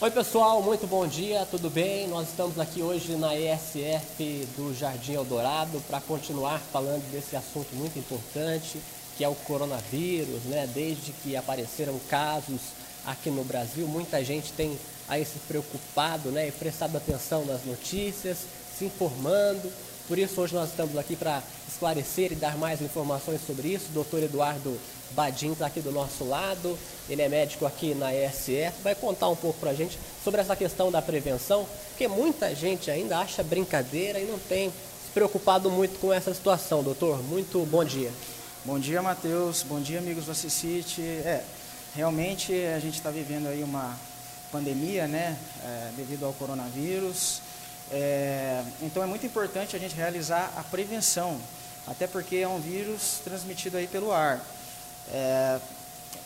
Oi pessoal, muito bom dia, tudo bem? Nós estamos aqui hoje na ESF do Jardim Eldorado para continuar falando desse assunto muito importante que é o coronavírus, né? Desde que apareceram casos aqui no Brasil, muita gente tem aí se preocupado, né? E prestado atenção nas notícias, se informando. Por isso hoje nós estamos aqui para esclarecer e dar mais informações sobre isso. O doutor Eduardo Badim está aqui do nosso lado, ele é médico aqui na ESF, vai contar um pouco para a gente sobre essa questão da prevenção, porque muita gente ainda acha brincadeira e não tem se preocupado muito com essa situação. Doutor, muito bom dia. Bom dia, Matheus. Bom dia, amigos do Assisite. É, realmente a gente está vivendo aí uma pandemia, né, é, devido ao coronavírus. É, então é muito importante a gente realizar a prevenção, até porque é um vírus transmitido aí pelo ar. É,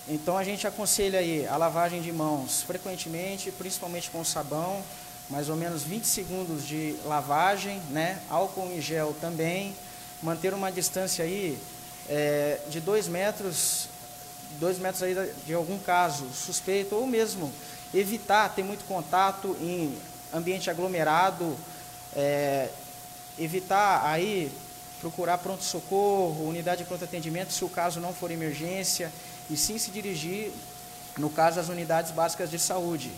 então a gente aconselha aí a lavagem de mãos frequentemente, principalmente com sabão, mais ou menos 20 segundos de lavagem, né? Álcool em gel também, manter uma distância aí é, de 2 metros, dois metros aí de algum caso suspeito, ou mesmo evitar ter muito contato em ambiente aglomerado, é, evitar aí procurar pronto-socorro, unidade de pronto atendimento, se o caso não for emergência, e sim se dirigir, no caso, às unidades básicas de saúde.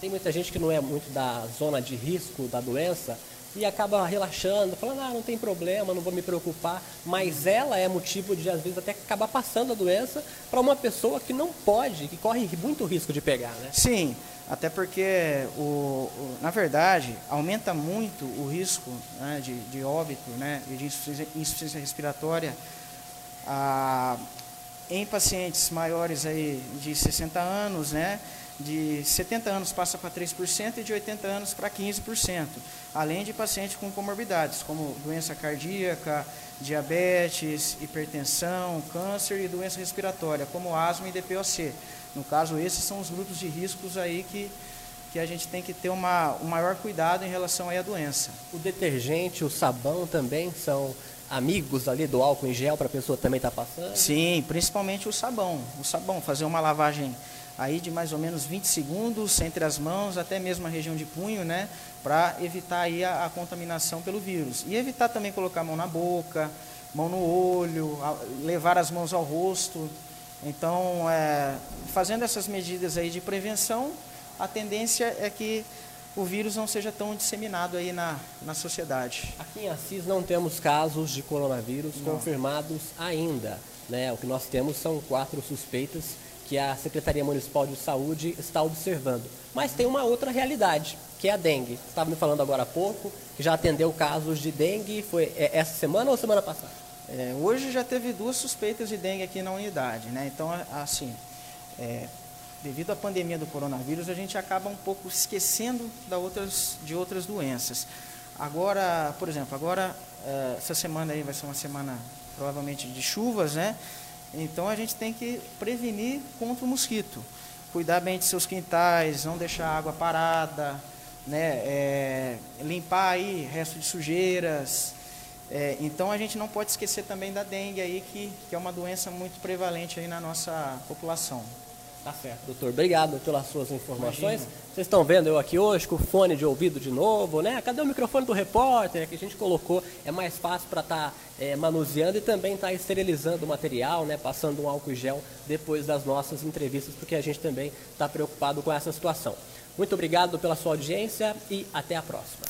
Tem muita gente que não é muito da zona de risco da doença e acaba relaxando, falando, ah, não tem problema, não vou me preocupar, mas ela é motivo de, às vezes, até acabar passando a doença para uma pessoa que não pode, que corre muito risco de pegar, né? Sim, até porque, o, o, na verdade, aumenta muito o risco né, de, de óbito né, e de insuficiência, insuficiência respiratória. A, em pacientes maiores aí de 60 anos, né, de 70 anos passa para 3% e de 80 anos para 15%, além de pacientes com comorbidades, como doença cardíaca, diabetes, hipertensão, câncer e doença respiratória, como asma e DPOC. No caso, esses são os grupos de riscos aí que, que a gente tem que ter uma, um maior cuidado em relação à doença. O detergente, o sabão também são amigos ali do álcool em gel para a pessoa também estar tá passando? Sim, principalmente o sabão. O sabão, fazer uma lavagem aí de mais ou menos 20 segundos entre as mãos, até mesmo a região de punho, né, para evitar aí a, a, contaminação pelo vírus. E evitar também colocar a mão na boca, mão no olho, levar as mãos ao rosto, então, é, fazendo essas medidas aí de prevenção, a tendência é que o vírus não seja tão disseminado aí na, na sociedade. Aqui em Assis não temos casos de coronavírus não. confirmados ainda. Né? O que nós temos são quatro suspeitas que a Secretaria Municipal de Saúde está observando. Mas tem uma outra realidade, que é a dengue. Você estava me falando agora há pouco que já atendeu casos de dengue, foi é, essa semana ou semana passada? É, hoje já teve duas suspeitas de dengue aqui na unidade, né? Então, assim, é, devido à pandemia do coronavírus, a gente acaba um pouco esquecendo da outras, de outras doenças. Agora, por exemplo, agora é, essa semana aí vai ser uma semana provavelmente de chuvas, né? Então a gente tem que prevenir contra o mosquito, cuidar bem de seus quintais, não deixar a água parada, né? É, limpar aí resto de sujeiras, é, então a gente não pode esquecer também da dengue aí, que, que é uma doença muito prevalente aí na nossa população. Tá certo, doutor. Obrigado pelas suas informações. Imagina. Vocês estão vendo eu aqui hoje com o fone de ouvido de novo, né? Cadê o microfone do repórter que a gente colocou? É mais fácil para estar tá, é, manuseando e também estar tá esterilizando o material, né? Passando um álcool gel depois das nossas entrevistas, porque a gente também está preocupado com essa situação. Muito obrigado pela sua audiência e até a próxima.